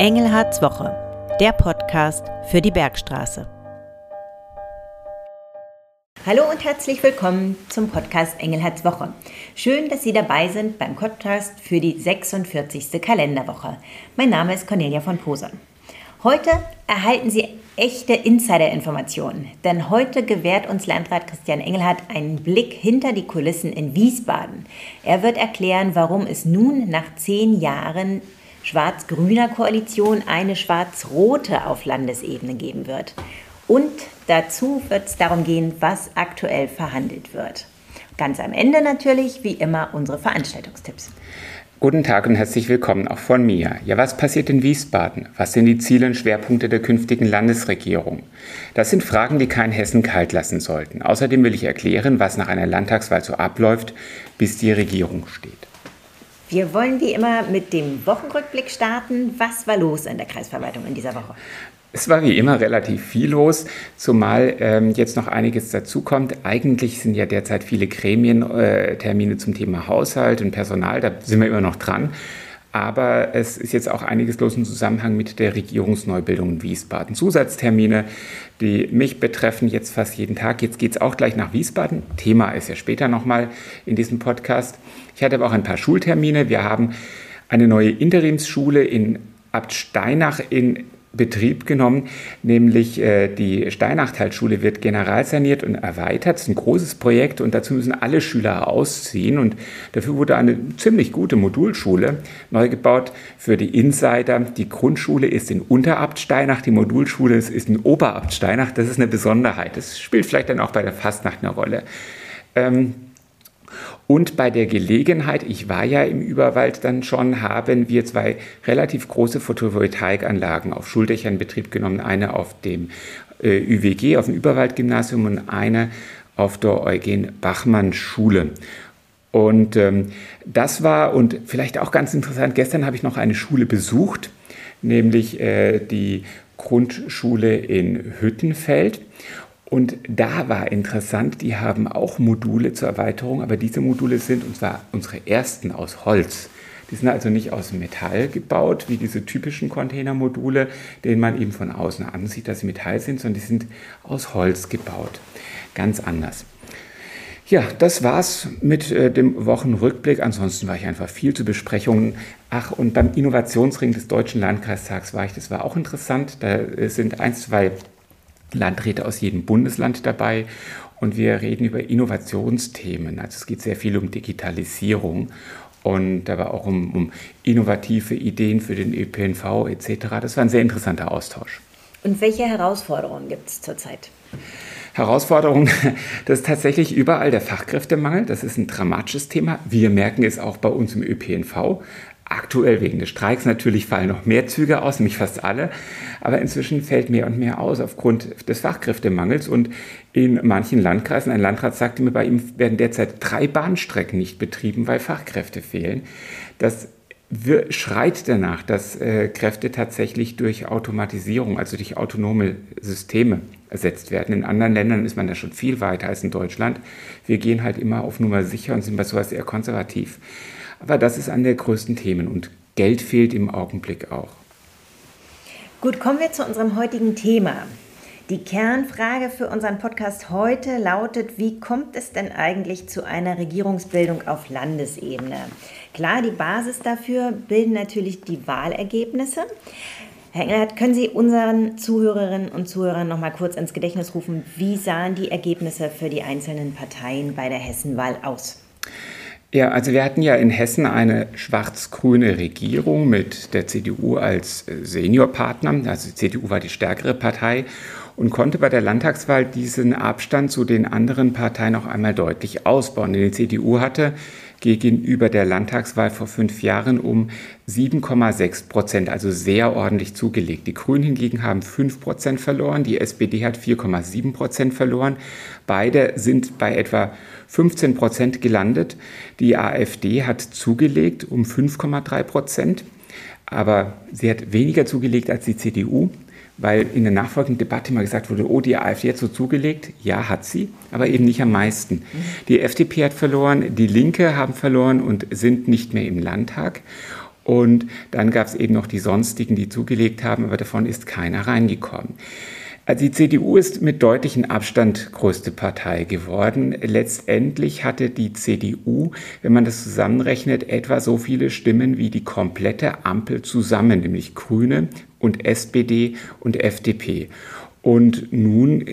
Engelhards Woche, der Podcast für die Bergstraße. Hallo und herzlich willkommen zum Podcast Engelhards Woche. Schön, dass Sie dabei sind beim Podcast für die 46. Kalenderwoche. Mein Name ist Cornelia von Posen. Heute erhalten Sie echte Insider-Informationen, denn heute gewährt uns Landrat Christian Engelhardt einen Blick hinter die Kulissen in Wiesbaden. Er wird erklären, warum es nun nach zehn Jahren schwarz-grüner Koalition eine schwarz-rote auf Landesebene geben wird. Und dazu wird es darum gehen, was aktuell verhandelt wird. Ganz am Ende natürlich, wie immer, unsere Veranstaltungstipps. Guten Tag und herzlich willkommen auch von mir. Ja, was passiert in Wiesbaden? Was sind die Ziele und Schwerpunkte der künftigen Landesregierung? Das sind Fragen, die kein Hessen kalt lassen sollten. Außerdem will ich erklären, was nach einer Landtagswahl so abläuft, bis die Regierung steht. Wir wollen wie immer mit dem Wochenrückblick starten. Was war los in der Kreisverwaltung in dieser Woche? Es war wie immer relativ viel los, zumal ähm, jetzt noch einiges dazukommt. Eigentlich sind ja derzeit viele Gremientermine äh, zum Thema Haushalt und Personal, da sind wir immer noch dran. Aber es ist jetzt auch einiges los im Zusammenhang mit der Regierungsneubildung in Wiesbaden. Zusatztermine, die mich betreffen jetzt fast jeden Tag. Jetzt geht es auch gleich nach Wiesbaden. Thema ist ja später nochmal in diesem Podcast. Ich hatte aber auch ein paar Schultermine. Wir haben eine neue Interimsschule in Abt Steinach in Betrieb genommen, nämlich äh, die Steinachtalschule wird generalsaniert und erweitert. Das ist ein großes Projekt und dazu müssen alle Schüler ausziehen und dafür wurde eine ziemlich gute Modulschule neu gebaut für die Insider. Die Grundschule ist in Unterabt Steinach, die Modulschule ist in Oberabt Steinach. Das ist eine Besonderheit. Das spielt vielleicht dann auch bei der Fastnacht eine Rolle. Ähm, und bei der Gelegenheit, ich war ja im Überwald dann schon, haben wir zwei relativ große Photovoltaikanlagen auf Schuldächern in Betrieb genommen. Eine auf dem äh, ÜWG, auf dem Überwaldgymnasium und eine auf der Eugen-Bachmann-Schule. Und ähm, das war, und vielleicht auch ganz interessant, gestern habe ich noch eine Schule besucht, nämlich äh, die Grundschule in Hüttenfeld. Und da war interessant, die haben auch Module zur Erweiterung, aber diese Module sind, und zwar unsere ersten aus Holz. Die sind also nicht aus Metall gebaut, wie diese typischen Containermodule, denen man eben von außen ansieht, dass sie Metall sind, sondern die sind aus Holz gebaut. Ganz anders. Ja, das war's mit äh, dem Wochenrückblick. Ansonsten war ich einfach viel zu Besprechungen. Ach, und beim Innovationsring des Deutschen Landkreistags war ich, das war auch interessant. Da äh, sind ein, zwei Landräte aus jedem Bundesland dabei und wir reden über Innovationsthemen. Also es geht sehr viel um Digitalisierung und aber auch um, um innovative Ideen für den ÖPNV etc. Das war ein sehr interessanter Austausch. Und welche Herausforderungen gibt es zurzeit? Herausforderung, das ist tatsächlich überall der Fachkräftemangel. Das ist ein dramatisches Thema. Wir merken es auch bei uns im ÖPNV. Aktuell wegen des Streiks natürlich fallen noch mehr Züge aus, nämlich fast alle. Aber inzwischen fällt mehr und mehr aus aufgrund des Fachkräftemangels. Und in manchen Landkreisen, ein Landrat sagte mir, bei ihm werden derzeit drei Bahnstrecken nicht betrieben, weil Fachkräfte fehlen. Das schreit danach, dass äh, Kräfte tatsächlich durch Automatisierung, also durch autonome Systeme ersetzt werden. In anderen Ländern ist man da schon viel weiter als in Deutschland. Wir gehen halt immer auf Nummer sicher und sind bei sowas eher konservativ. Aber das ist eine der größten Themen und Geld fehlt im Augenblick auch. Gut, kommen wir zu unserem heutigen Thema. Die Kernfrage für unseren Podcast heute lautet, wie kommt es denn eigentlich zu einer Regierungsbildung auf Landesebene? Klar, die Basis dafür bilden natürlich die Wahlergebnisse. Herr Engelhardt, können Sie unseren Zuhörerinnen und Zuhörern noch mal kurz ins Gedächtnis rufen, wie sahen die Ergebnisse für die einzelnen Parteien bei der Hessenwahl aus? Ja, also wir hatten ja in Hessen eine schwarz-grüne Regierung mit der CDU als äh, Seniorpartner. Also die CDU war die stärkere Partei und konnte bei der Landtagswahl diesen Abstand zu den anderen Parteien auch einmal deutlich ausbauen. Denn die CDU hatte gegenüber der Landtagswahl vor fünf Jahren um 7,6 Prozent, also sehr ordentlich zugelegt. Die Grünen hingegen haben 5 Prozent verloren, die SPD hat 4,7 Prozent verloren. Beide sind bei etwa 15 Prozent gelandet. Die AfD hat zugelegt um 5,3 Prozent, aber sie hat weniger zugelegt als die CDU weil in der nachfolgenden Debatte mal gesagt wurde, oh, die AfD hat so zugelegt. Ja, hat sie, aber eben nicht am meisten. Die FDP hat verloren, die Linke haben verloren und sind nicht mehr im Landtag. Und dann gab es eben noch die sonstigen, die zugelegt haben, aber davon ist keiner reingekommen. Also die CDU ist mit deutlichem Abstand größte Partei geworden. Letztendlich hatte die CDU, wenn man das zusammenrechnet, etwa so viele Stimmen wie die komplette Ampel zusammen, nämlich Grüne und SPD und FDP. Und nun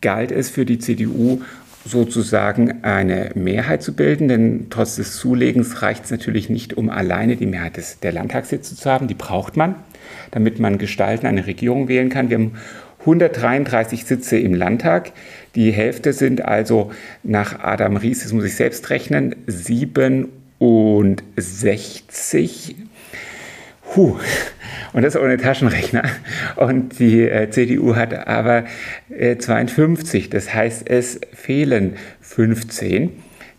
galt es für die CDU sozusagen eine Mehrheit zu bilden, denn trotz des Zulegens reicht es natürlich nicht, um alleine die Mehrheit des, der Landtagssitze zu haben. Die braucht man, damit man gestalten, eine Regierung wählen kann. Wir haben 133 Sitze im Landtag. Die Hälfte sind also nach Adam Ries, das muss ich selbst rechnen, 67. Huh. Und das ohne Taschenrechner. Und die äh, CDU hat aber äh, 52. Das heißt, es fehlen 15.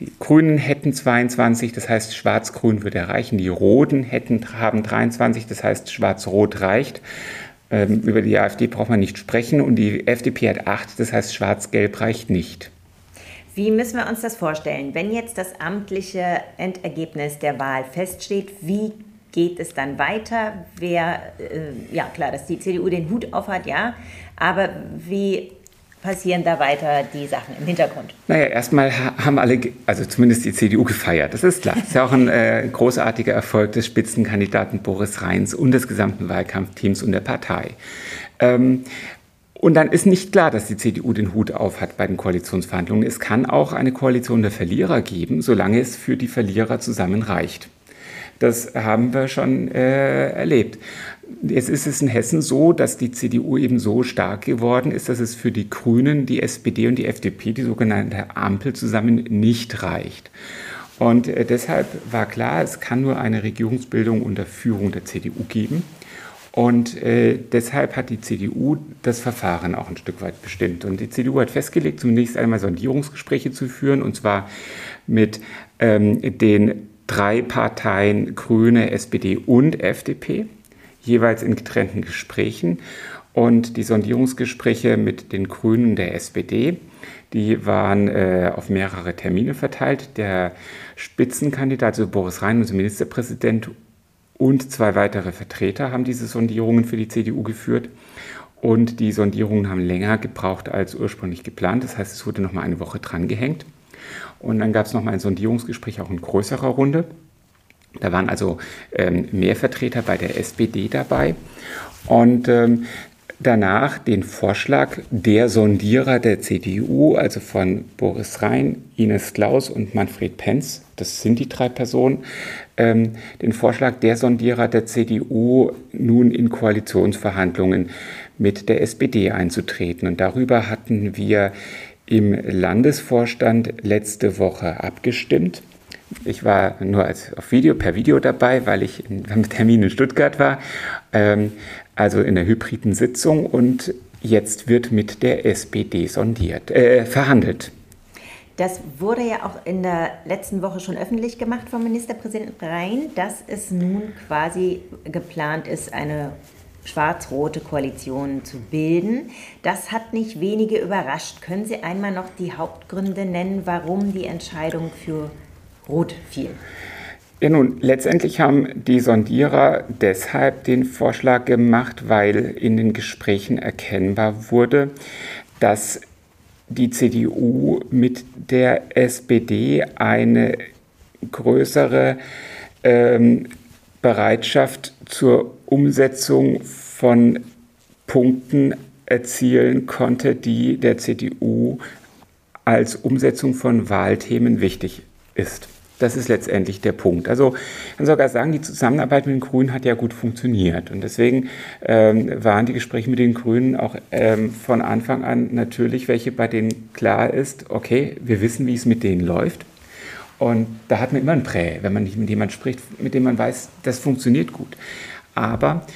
Die Grünen hätten 22, das heißt, Schwarz-Grün würde reichen. Die Roten hätten, haben 23, das heißt, Schwarz-Rot reicht. Ähm, über die AfD braucht man nicht sprechen und die FDP hat acht, das heißt schwarz-gelb reicht nicht. Wie müssen wir uns das vorstellen? Wenn jetzt das amtliche Endergebnis der Wahl feststeht, wie geht es dann weiter? Wer, äh, ja klar, dass die CDU den Hut aufhat, ja, aber wie passieren da weiter die Sachen im Hintergrund? Naja, erstmal haben alle, also zumindest die CDU gefeiert, das ist klar. Das ist ja auch ein äh, großartiger Erfolg des Spitzenkandidaten Boris Rheins und des gesamten Wahlkampfteams und der Partei. Ähm, und dann ist nicht klar, dass die CDU den Hut auf hat bei den Koalitionsverhandlungen. Es kann auch eine Koalition der Verlierer geben, solange es für die Verlierer zusammen reicht. Das haben wir schon äh, erlebt. Jetzt ist es in Hessen so, dass die CDU eben so stark geworden ist, dass es für die Grünen, die SPD und die FDP, die sogenannte Ampel, zusammen nicht reicht. Und äh, deshalb war klar, es kann nur eine Regierungsbildung unter Führung der CDU geben. Und äh, deshalb hat die CDU das Verfahren auch ein Stück weit bestimmt. Und die CDU hat festgelegt, zunächst einmal Sondierungsgespräche zu führen, und zwar mit ähm, den drei Parteien Grüne, SPD und FDP jeweils in getrennten Gesprächen. Und die Sondierungsgespräche mit den Grünen der SPD, die waren äh, auf mehrere Termine verteilt. Der Spitzenkandidat, also Boris Rhein, unser Ministerpräsident, und zwei weitere Vertreter haben diese Sondierungen für die CDU geführt. Und die Sondierungen haben länger gebraucht als ursprünglich geplant. Das heißt, es wurde noch mal eine Woche drangehängt. Und dann gab es noch mal ein Sondierungsgespräch auch in größerer Runde. Da waren also ähm, mehr Vertreter bei der SPD dabei. Und ähm, danach den Vorschlag der Sondierer der CDU, also von Boris Rhein, Ines Klaus und Manfred Penz, das sind die drei Personen, ähm, den Vorschlag der Sondierer der CDU nun in Koalitionsverhandlungen mit der SPD einzutreten. Und darüber hatten wir im Landesvorstand letzte Woche abgestimmt. Ich war nur als auf Video, per Video dabei, weil ich beim Termin in Stuttgart war, ähm, also in der hybriden Sitzung und jetzt wird mit der SPD sondiert, äh, verhandelt. Das wurde ja auch in der letzten Woche schon öffentlich gemacht vom Ministerpräsidenten Rhein, dass es nun quasi geplant ist, eine schwarz-rote Koalition zu bilden. Das hat nicht wenige überrascht. Können Sie einmal noch die Hauptgründe nennen, warum die Entscheidung für Rot fiel? Ja, nun, letztendlich haben die Sondierer deshalb den Vorschlag gemacht, weil in den Gesprächen erkennbar wurde, dass die CDU mit der SPD eine größere ähm, Bereitschaft zur Umsetzung von Punkten erzielen konnte, die der CDU als Umsetzung von Wahlthemen wichtig ist. Das ist letztendlich der Punkt. Also ich kann sogar sagen, die Zusammenarbeit mit den Grünen hat ja gut funktioniert. Und deswegen ähm, waren die Gespräche mit den Grünen auch ähm, von Anfang an natürlich welche, bei denen klar ist, okay, wir wissen, wie es mit denen läuft. Und da hat man immer ein Prä, wenn man nicht mit jemandem spricht, mit dem man weiß, das funktioniert gut. Aber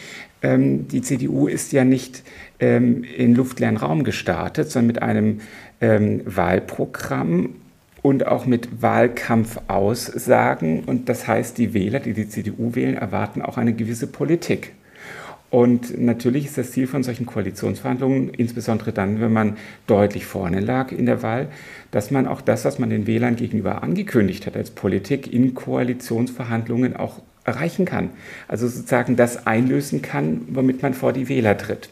ähm, die CDU ist ja nicht ähm, in luftleeren Raum gestartet, sondern mit einem ähm, Wahlprogramm und auch mit Wahlkampfaussagen. Und das heißt, die Wähler, die die CDU wählen, erwarten auch eine gewisse Politik. Und natürlich ist das Ziel von solchen Koalitionsverhandlungen, insbesondere dann, wenn man deutlich vorne lag in der Wahl, dass man auch das, was man den Wählern gegenüber angekündigt hat als Politik, in Koalitionsverhandlungen auch erreichen kann. Also sozusagen das einlösen kann, womit man vor die Wähler tritt.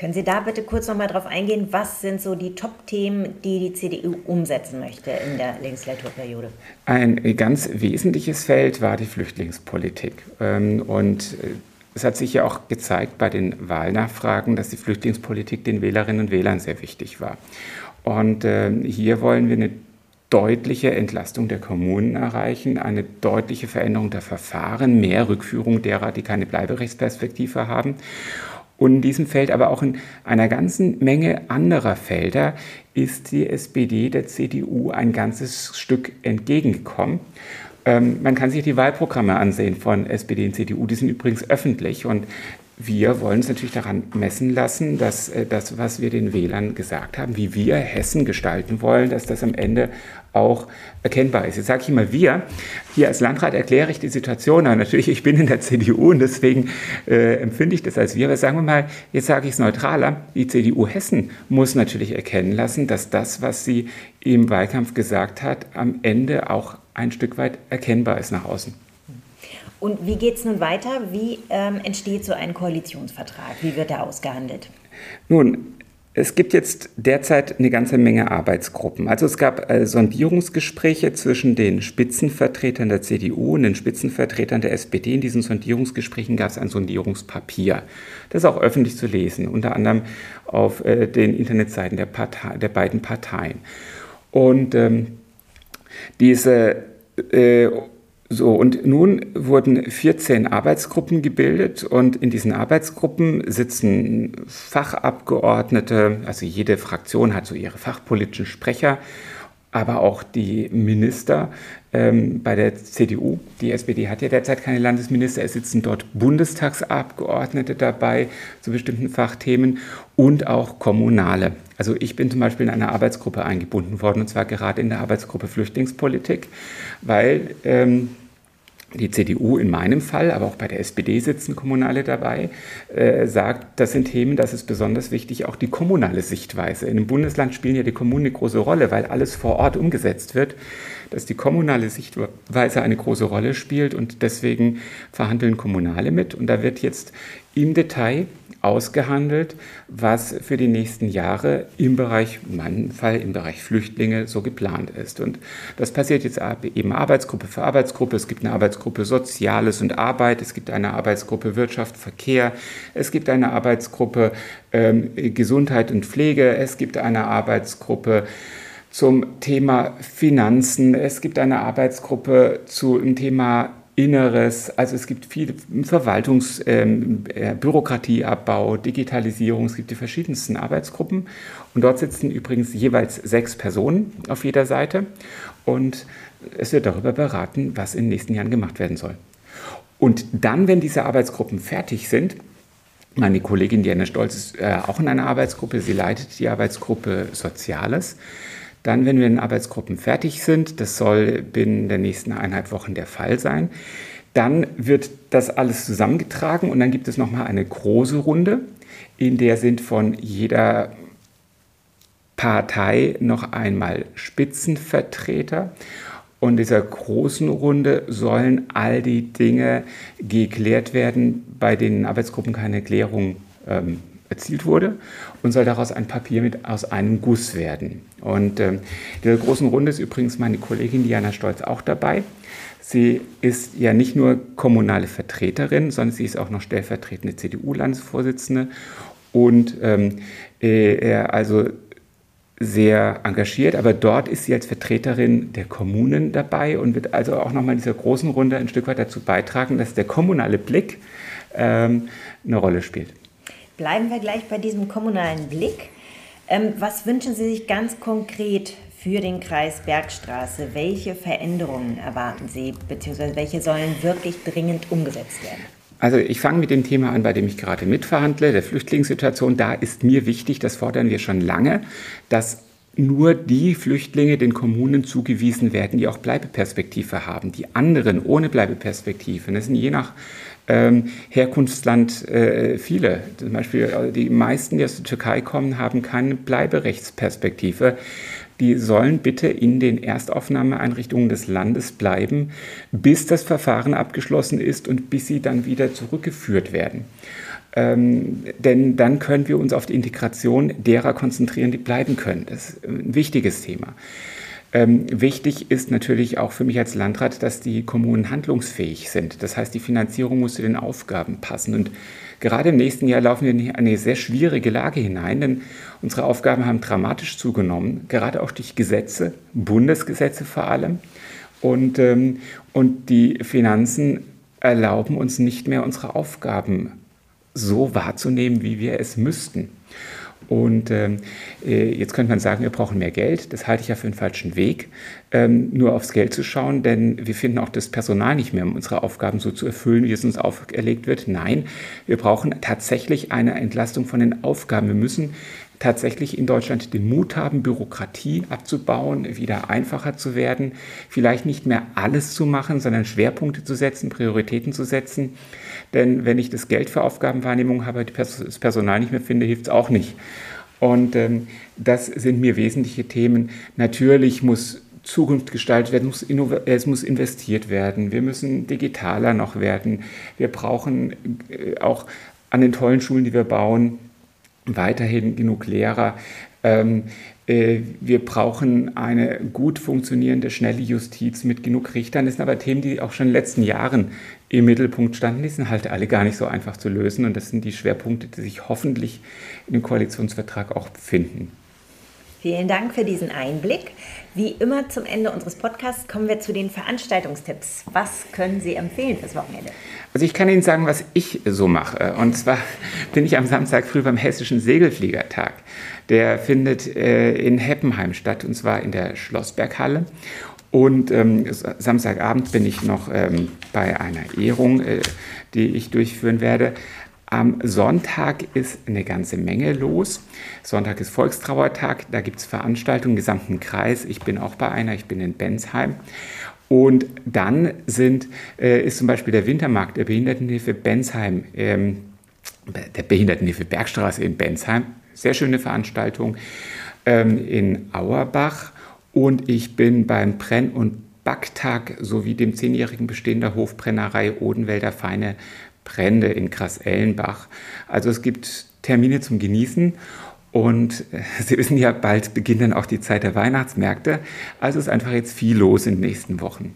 Können Sie da bitte kurz noch mal drauf eingehen, was sind so die Top-Themen, die die CDU umsetzen möchte in der Legislaturperiode? Ein ganz wesentliches Feld war die Flüchtlingspolitik. Ähm, und äh, es hat sich ja auch gezeigt bei den Wahlnachfragen, dass die Flüchtlingspolitik den Wählerinnen und Wählern sehr wichtig war. Und ähm, hier wollen wir eine deutliche Entlastung der Kommunen erreichen, eine deutliche Veränderung der Verfahren, mehr Rückführung derer, die keine Bleiberechtsperspektive haben. Und in diesem Feld, aber auch in einer ganzen Menge anderer Felder, ist die SPD der CDU ein ganzes Stück entgegengekommen. Ähm, man kann sich die Wahlprogramme ansehen von SPD und CDU, die sind übrigens öffentlich und wir wollen uns natürlich daran messen lassen, dass äh, das, was wir den Wählern gesagt haben, wie wir Hessen gestalten wollen, dass das am Ende auch erkennbar ist. Jetzt sage ich immer wir. Hier als Landrat erkläre ich die Situation. Aber natürlich, ich bin in der CDU und deswegen äh, empfinde ich das als wir. Aber sagen wir mal, jetzt sage ich es neutraler. Die CDU Hessen muss natürlich erkennen lassen, dass das, was sie im Wahlkampf gesagt hat, am Ende auch ein Stück weit erkennbar ist nach außen. Und wie geht es nun weiter? Wie ähm, entsteht so ein Koalitionsvertrag? Wie wird er ausgehandelt? Nun, es gibt jetzt derzeit eine ganze Menge Arbeitsgruppen. Also es gab äh, Sondierungsgespräche zwischen den Spitzenvertretern der CDU und den Spitzenvertretern der SPD. In diesen Sondierungsgesprächen gab es ein Sondierungspapier. Das ist auch öffentlich zu lesen, unter anderem auf äh, den Internetseiten der, Partei, der beiden Parteien. Und ähm, diese äh, so, und nun wurden 14 Arbeitsgruppen gebildet und in diesen Arbeitsgruppen sitzen Fachabgeordnete, also jede Fraktion hat so ihre fachpolitischen Sprecher, aber auch die Minister ähm, bei der CDU. Die SPD hat ja derzeit keine Landesminister, es sitzen dort Bundestagsabgeordnete dabei zu bestimmten Fachthemen und auch Kommunale. Also ich bin zum Beispiel in eine Arbeitsgruppe eingebunden worden, und zwar gerade in der Arbeitsgruppe Flüchtlingspolitik, weil ähm, die CDU in meinem Fall, aber auch bei der SPD sitzen Kommunale dabei, äh, sagt, das sind Themen, das ist besonders wichtig, auch die kommunale Sichtweise. In einem Bundesland spielen ja die Kommunen eine große Rolle, weil alles vor Ort umgesetzt wird, dass die kommunale Sichtweise eine große Rolle spielt und deswegen verhandeln Kommunale mit. Und da wird jetzt im Detail ausgehandelt, was für die nächsten Jahre im Bereich, in im Bereich Flüchtlinge so geplant ist. Und das passiert jetzt eben Arbeitsgruppe für Arbeitsgruppe. Es gibt eine Arbeitsgruppe Soziales und Arbeit, es gibt eine Arbeitsgruppe Wirtschaft, Verkehr, es gibt eine Arbeitsgruppe ähm, Gesundheit und Pflege, es gibt eine Arbeitsgruppe zum Thema Finanzen, es gibt eine Arbeitsgruppe zum Thema Inneres, also es gibt viel Verwaltungs-, ähm, äh, Bürokratieabbau, Digitalisierung, es gibt die verschiedensten Arbeitsgruppen. Und dort sitzen übrigens jeweils sechs Personen auf jeder Seite. Und es wird darüber beraten, was in den nächsten Jahren gemacht werden soll. Und dann, wenn diese Arbeitsgruppen fertig sind, meine Kollegin Diana Stolz ist äh, auch in einer Arbeitsgruppe, sie leitet die Arbeitsgruppe Soziales. Dann, wenn wir in Arbeitsgruppen fertig sind, das soll binnen der nächsten eineinhalb Wochen der Fall sein, dann wird das alles zusammengetragen und dann gibt es nochmal eine große Runde, in der sind von jeder Partei noch einmal Spitzenvertreter. Und in dieser großen Runde sollen all die Dinge geklärt werden, bei denen Arbeitsgruppen keine Klärung ähm, erzielt wurde und soll daraus ein Papier mit aus einem Guss werden. Und ähm, in dieser großen Runde ist übrigens meine Kollegin Diana Stolz auch dabei. Sie ist ja nicht nur kommunale Vertreterin, sondern sie ist auch noch stellvertretende CDU-Landesvorsitzende und ähm, äh, also sehr engagiert, aber dort ist sie als Vertreterin der Kommunen dabei und wird also auch nochmal in dieser großen Runde ein Stück weit dazu beitragen, dass der kommunale Blick ähm, eine Rolle spielt. Bleiben wir gleich bei diesem kommunalen Blick. Ähm, was wünschen Sie sich ganz konkret für den Kreis Bergstraße? Welche Veränderungen erwarten Sie, beziehungsweise welche sollen wirklich dringend umgesetzt werden? Also ich fange mit dem Thema an, bei dem ich gerade mitverhandle, der Flüchtlingssituation. Da ist mir wichtig, das fordern wir schon lange, dass nur die Flüchtlinge den Kommunen zugewiesen werden, die auch Bleibeperspektive haben. Die anderen ohne Bleibeperspektive, das sind je nach Herkunftsland äh, viele. Zum Beispiel äh, die meisten, die aus der Türkei kommen, haben keine Bleiberechtsperspektive. die sollen bitte in den Erstaufnahmeeinrichtungen des Landes bleiben, bis das Verfahren abgeschlossen ist und bis sie dann wieder zurückgeführt werden. Ähm, denn dann können wir uns auf die Integration derer konzentrieren, die bleiben können. Das ist ein wichtiges Thema. Ähm, wichtig ist natürlich auch für mich als Landrat, dass die Kommunen handlungsfähig sind. Das heißt, die Finanzierung muss zu den Aufgaben passen. Und gerade im nächsten Jahr laufen wir in eine sehr schwierige Lage hinein, denn unsere Aufgaben haben dramatisch zugenommen, gerade auch durch Gesetze, Bundesgesetze vor allem. Und, ähm, und die Finanzen erlauben uns nicht mehr, unsere Aufgaben so wahrzunehmen, wie wir es müssten. Und ähm, äh, jetzt könnte man sagen, wir brauchen mehr Geld. Das halte ich ja für einen falschen Weg, ähm, nur aufs Geld zu schauen, denn wir finden auch das Personal nicht mehr, um unsere Aufgaben so zu erfüllen, wie es uns auferlegt wird. Nein, wir brauchen tatsächlich eine Entlastung von den Aufgaben. Wir müssen tatsächlich in Deutschland den Mut haben, Bürokratie abzubauen, wieder einfacher zu werden, vielleicht nicht mehr alles zu machen, sondern Schwerpunkte zu setzen, Prioritäten zu setzen. Denn wenn ich das Geld für Aufgabenwahrnehmung habe, das Personal nicht mehr finde, hilft es auch nicht. Und ähm, das sind mir wesentliche Themen. Natürlich muss Zukunft gestaltet werden, muss es muss investiert werden, wir müssen digitaler noch werden, wir brauchen äh, auch an den tollen Schulen, die wir bauen, weiterhin genug Lehrer. Ähm, äh, wir brauchen eine gut funktionierende, schnelle Justiz mit genug Richtern. Das sind aber Themen, die auch schon in den letzten Jahren im Mittelpunkt standen. Die sind halt alle gar nicht so einfach zu lösen. Und das sind die Schwerpunkte, die sich hoffentlich dem Koalitionsvertrag auch befinden. Vielen Dank für diesen Einblick. Wie immer zum Ende unseres Podcasts kommen wir zu den Veranstaltungstipps. Was können Sie empfehlen fürs Wochenende? Also ich kann Ihnen sagen, was ich so mache. Und zwar bin ich am Samstag früh beim Hessischen Segelfliegertag. Der findet äh, in Heppenheim statt, und zwar in der Schlossberghalle. Und ähm, Samstagabend bin ich noch ähm, bei einer Ehrung, äh, die ich durchführen werde. Am Sonntag ist eine ganze Menge los. Sonntag ist Volkstrauertag, da gibt es Veranstaltungen im gesamten Kreis. Ich bin auch bei einer, ich bin in Bensheim. Und dann sind, äh, ist zum Beispiel der Wintermarkt der Behindertenhilfe Bensheim, ähm, der Behindertenhilfe Bergstraße in Bensheim. Sehr schöne Veranstaltung ähm, in Auerbach. Und ich bin beim Brenn- und Backtag sowie dem zehnjährigen Bestehen der Hofbrennerei Odenwälder Feine Brände in Grasellenbach. Also es gibt Termine zum Genießen und äh, Sie wissen ja, bald beginnt dann auch die Zeit der Weihnachtsmärkte. Also ist einfach jetzt viel los in den nächsten Wochen.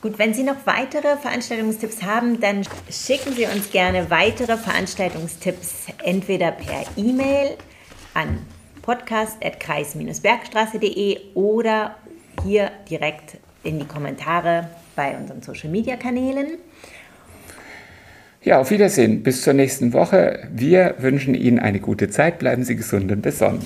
Gut, wenn Sie noch weitere Veranstaltungstipps haben, dann schicken Sie uns gerne weitere Veranstaltungstipps entweder per E-Mail an podcast.kreis-bergstraße.de oder hier direkt in die Kommentare bei unseren Social-Media-Kanälen. Ja, auf Wiedersehen. Bis zur nächsten Woche. Wir wünschen Ihnen eine gute Zeit. Bleiben Sie gesund und besonnen.